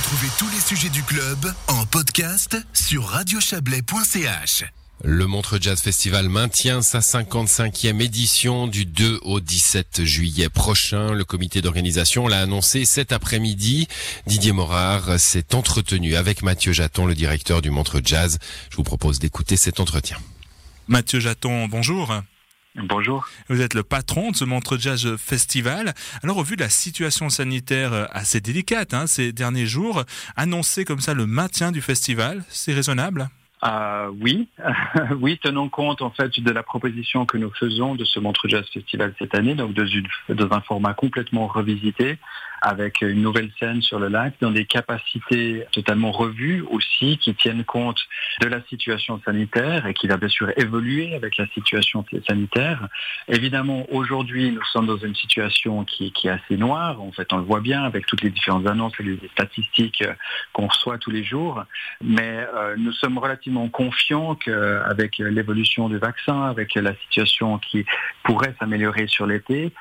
Retrouvez tous les sujets du club en podcast sur radiochablais.ch. Le Montre Jazz Festival maintient sa 55e édition du 2 au 17 juillet prochain. Le comité d'organisation l'a annoncé cet après-midi. Didier Morard s'est entretenu avec Mathieu Jaton, le directeur du Montre Jazz. Je vous propose d'écouter cet entretien. Mathieu Jaton, bonjour. Bonjour. Vous êtes le patron de ce Montre Jazz Festival. Alors, au vu de la situation sanitaire assez délicate hein, ces derniers jours, annoncer comme ça le maintien du festival, c'est raisonnable? Euh, oui, oui, tenons compte en fait de la proposition que nous faisons de ce Montre Jazz Festival cette année, donc dans, dans un format complètement revisité, avec une nouvelle scène sur le lac, dans des capacités totalement revues aussi, qui tiennent compte de la situation sanitaire et qui va bien sûr évoluer avec la situation sanitaire. Évidemment, aujourd'hui, nous sommes dans une situation qui, est assez noire. En fait, on le voit bien avec toutes les différentes annonces et les statistiques qu'on reçoit tous les jours. Mais euh, nous sommes relativement confiants qu'avec l'évolution du vaccin, avec la situation qui pourrait s'améliorer sur l'été,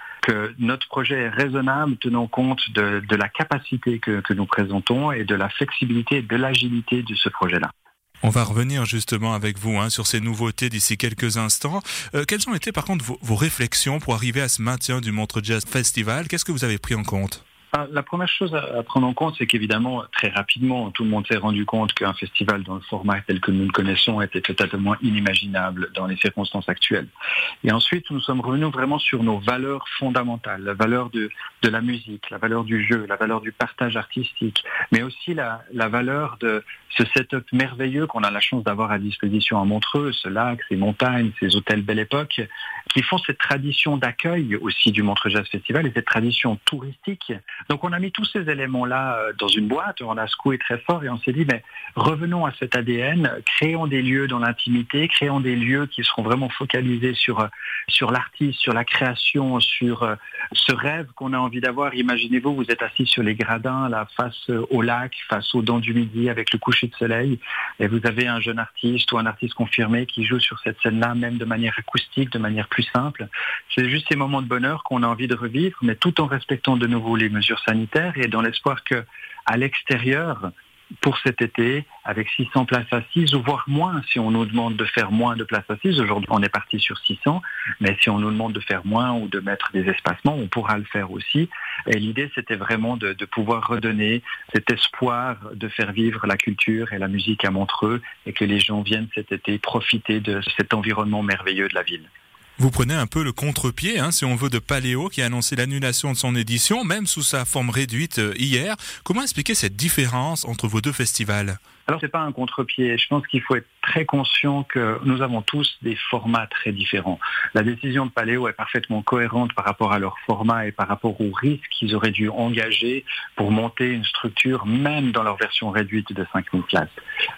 notre projet est raisonnable tenant compte de, la capacité que, nous présentons et de la flexibilité et de l'agilité de ce projet-là. On va revenir justement avec vous hein, sur ces nouveautés d'ici quelques instants. Euh, quelles ont été par contre vos, réflexions pour arriver à ce maintien du Montre Jazz Festival? Qu'est-ce que vous avez pris en compte? La première chose à prendre en compte, c'est qu'évidemment, très rapidement, tout le monde s'est rendu compte qu'un festival dans le format tel que nous le connaissons était totalement inimaginable dans les circonstances actuelles. Et ensuite, nous sommes revenus vraiment sur nos valeurs fondamentales, la valeur de, de la musique, la valeur du jeu, la valeur du partage artistique, mais aussi la, la valeur de ce setup merveilleux qu'on a la chance d'avoir à disposition à Montreux, ce lac, ces montagnes, ces hôtels Belle Époque, qui font cette tradition d'accueil aussi du Montreux Jazz Festival et cette tradition touristique donc on a mis tous ces éléments-là euh, dans une boîte, on a secoué très fort et on s'est dit, mais revenons à cet ADN, créons des lieux dans l'intimité, créons des lieux qui seront vraiment focalisés sur, euh, l'artiste, sur la création, sur euh, ce rêve qu'on a envie d'avoir. Imaginez-vous, vous êtes assis sur les gradins, là, face au lac, face aux dents du midi, avec le coucher de soleil, et vous avez un jeune artiste ou un artiste confirmé qui joue sur cette scène-là, même de manière acoustique, de manière plus simple. C'est juste ces moments de bonheur qu'on a envie de revivre, mais tout en respectant de nouveau les mesures sanitaire et dans l'espoir que à l'extérieur, pour cet été, avec 600 places assises, ou voire moins, si on nous demande de faire moins de places assises. Aujourd'hui, on est parti sur 600, mais si on nous demande de faire moins ou de mettre des espacements, on pourra le faire aussi. Et l'idée, c'était vraiment de, pouvoir redonner cet espoir de faire vivre la culture et la musique à Montreux et que les gens viennent cet été profiter de cet environnement merveilleux de la ville. Vous prenez un peu le contre-pied, hein, si on veut, de Paléo qui a annoncé l'annulation de son édition, même sous sa forme réduite euh, hier. Comment expliquer cette différence entre vos deux festivals? Alors c'est pas un contre-pied. Je pense qu'il faut être très conscient que nous avons tous des formats très différents. La décision de Paléo est parfaitement cohérente par rapport à leur format et par rapport aux risques qu'ils auraient dû engager pour monter une structure, même dans leur version réduite de 5000 places.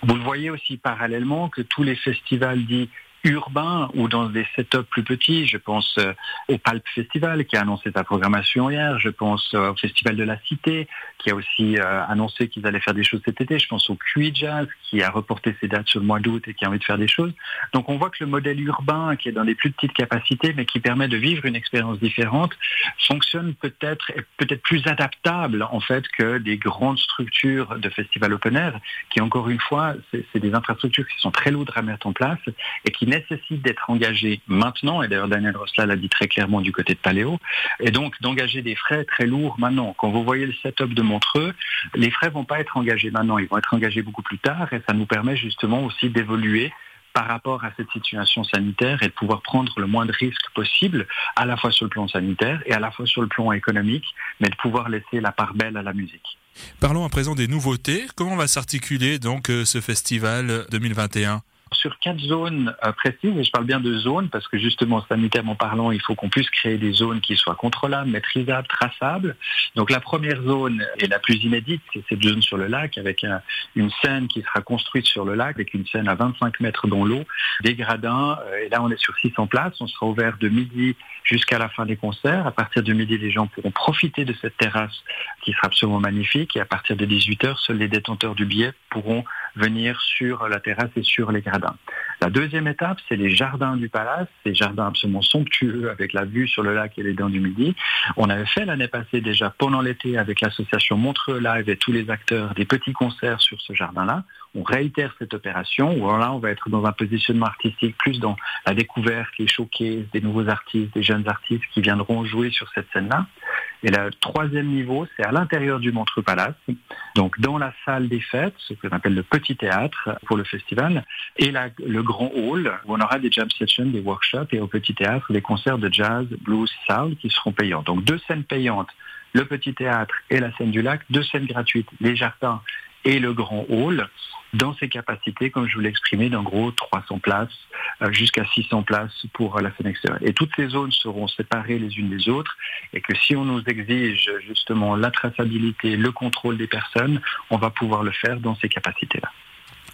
Vous le voyez aussi parallèlement que tous les festivals dits urbain ou dans des setups plus petits. Je pense euh, au Palp Festival qui a annoncé sa programmation hier. Je pense euh, au Festival de la Cité qui a aussi euh, annoncé qu'ils allaient faire des choses cet été. Je pense au QI Jazz qui a reporté ses dates sur le mois d'août et qui a envie de faire des choses. Donc on voit que le modèle urbain qui est dans des plus petites capacités mais qui permet de vivre une expérience différente fonctionne peut-être peut-être plus adaptable en fait que des grandes structures de festival open air qui encore une fois c'est des infrastructures qui sont très lourdes à mettre en place et qui nécessite d'être engagé maintenant, et d'ailleurs Daniel Rossla l'a dit très clairement du côté de Paléo, et donc d'engager des frais très lourds maintenant. Quand vous voyez le setup de Montreux, les frais vont pas être engagés maintenant, ils vont être engagés beaucoup plus tard, et ça nous permet justement aussi d'évoluer par rapport à cette situation sanitaire et de pouvoir prendre le moins de risques possible, à la fois sur le plan sanitaire et à la fois sur le plan économique, mais de pouvoir laisser la part belle à la musique. Parlons à présent des nouveautés. Comment va s'articuler donc euh, ce festival 2021 sur quatre zones euh, précises, et je parle bien de zones parce que justement sanitairement parlant, il faut qu'on puisse créer des zones qui soient contrôlables, maîtrisables, traçables. Donc la première zone est la plus inédite, c'est cette zone sur le lac avec une scène qui sera construite sur le lac avec une scène à 25 mètres dans l'eau, des gradins, euh, et là on est sur 600 places, on sera ouvert de midi jusqu'à la fin des concerts. À partir de midi, les gens pourront profiter de cette terrasse qui sera absolument magnifique et à partir de 18h, seuls les détenteurs du billet pourront venir sur la terrasse et sur les gradins. La deuxième étape, c'est les jardins du palace, ces jardins absolument somptueux avec la vue sur le lac et les dents du Midi. On avait fait l'année passée déjà pendant l'été avec l'association Montreux Live et tous les acteurs des petits concerts sur ce jardin-là. On réitère cette opération où là on va être dans un positionnement artistique plus dans la découverte, les showcases des nouveaux artistes, des jeunes artistes qui viendront jouer sur cette scène-là. Et le troisième niveau, c'est à l'intérieur du Montreux Palace, donc dans la salle des fêtes, ce qu'on appelle le petit théâtre pour le festival, et le grand hall où on aura des jam sessions, des workshops, et au petit théâtre des concerts de jazz, blues, soul qui seront payants. Donc deux scènes payantes, le petit théâtre et la scène du lac, deux scènes gratuites, les jardins et le grand hall dans ses capacités, comme je vous l'ai exprimé, d'en gros 300 places euh, jusqu'à 600 places pour la scène extérieure. Et toutes ces zones seront séparées les unes des autres et que si on nous exige justement la traçabilité, le contrôle des personnes, on va pouvoir le faire dans ces capacités-là.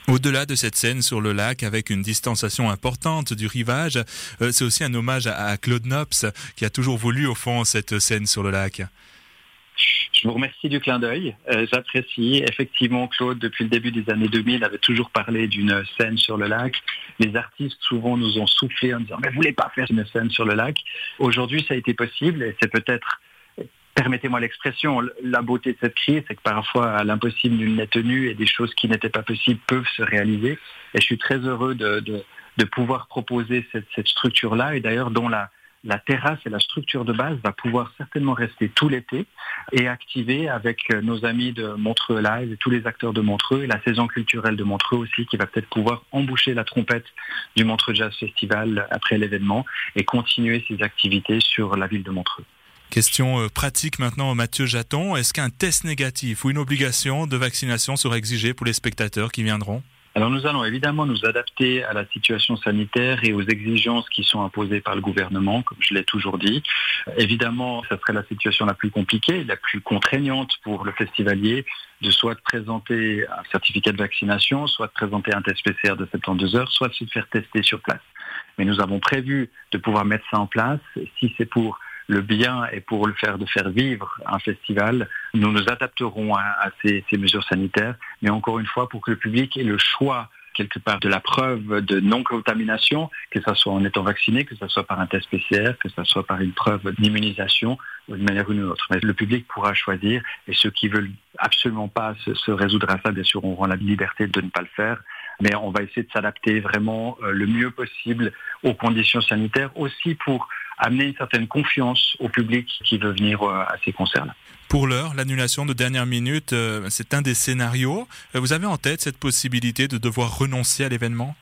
Au-delà de cette scène sur le lac avec une distanciation importante du rivage, euh, c'est aussi un hommage à Claude Nops qui a toujours voulu au fond cette scène sur le lac. Je vous remercie du clin d'œil. Euh, j'apprécie. Effectivement, Claude, depuis le début des années 2000, avait toujours parlé d'une scène sur le lac. Les artistes souvent nous ont soufflé en disant mais vous voulez pas faire une scène sur le lac? Aujourd'hui, ça a été possible et c'est peut-être permettez-moi l'expression, la beauté de cette crise, c'est que parfois l'impossible nul n'est tenu et des choses qui n'étaient pas possibles peuvent se réaliser. Et je suis très heureux de, pouvoir proposer cette, cette structure-là et d'ailleurs dont la, la terrasse et la structure de base va pouvoir certainement rester tout l'été et activer avec euh, nos amis de Montreux Live et tous les acteurs de Montreux et la saison culturelle de Montreux aussi qui va peut-être pouvoir emboucher la trompette du Montreux Jazz Festival après l'événement et continuer ses activités sur la ville de Montreux. Question euh, pratique maintenant, Mathieu Jaton. Est-ce qu'un test négatif ou une obligation de vaccination sera exigée pour les spectateurs qui viendront? Alors nous allons évidemment nous adapter à la situation sanitaire et aux exigences qui sont imposées par le gouvernement, comme je l'ai toujours dit. Évidemment, ça serait la situation la plus compliquée, la plus contraignante pour le festivalier de soit présenter un certificat de vaccination, soit de présenter un test PCR de 72 heures, soit de se faire tester sur place. Mais nous avons prévu de pouvoir mettre ça en place si c'est pour le bien et pour le faire de faire vivre un festival, nous nous adapterons à, ces, mesures sanitaires, mais encore une fois pour que le public ait le choix quelque part de la preuve de non-contamination, que ce soit en étant vacciné, que ce soit par un test PCR, que ce soit par une preuve d'immunisation d'une manière ou d'une autre. Mais le public pourra choisir et ceux qui veulent absolument pas se, se résoudre à ça, bien sûr, auront la liberté de ne pas le faire. Mais on va essayer de s'adapter vraiment euh, le mieux possible aux conditions sanitaires, aussi pour amener une certaine confiance au public qui veut venir euh, à ces concerts-là. Pour l'heure, l'annulation de dernière minute, euh, c'est un des scénarios. Euh, vous avez en tête cette possibilité de devoir renoncer à l'événement?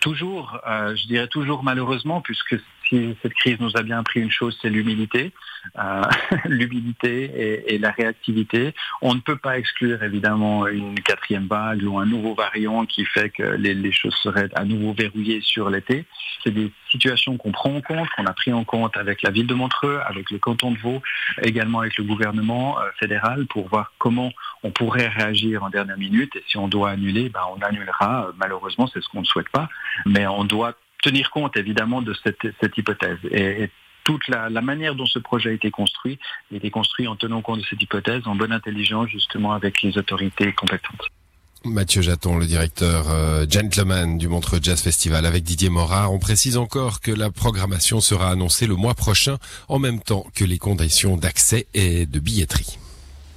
Toujours, je dirais toujours malheureusement, puisque si cette crise nous a bien appris une chose, c'est l'humilité. Euh, l'humilité et, la réactivité. On ne peut pas exclure évidemment une quatrième vague ou un nouveau variant qui fait que les, choses seraient à nouveau verrouillées sur l'été. C'est des situations qu'on prend en compte, qu'on a pris en compte avec la ville de Montreux, avec le canton de Vaud, également avec le gouvernement euh, fédéral pour voir comment on pourrait réagir en dernière minute et si on doit annuler, ben on annulera. Malheureusement, c'est ce qu'on ne souhaite pas, mais on doit tenir compte évidemment de cette, hypothèse. Et, toute la, manière dont ce projet a été construit, a été construit en tenant compte de cette hypothèse, en bonne intelligence justement avec les autorités compétentes. Mathieu Jaton, le directeur euh, gentleman du Montreux Jazz Festival avec Didier Morard. On précise encore que la programmation sera annoncée le mois prochain en même temps que les conditions d'accès et de billetterie.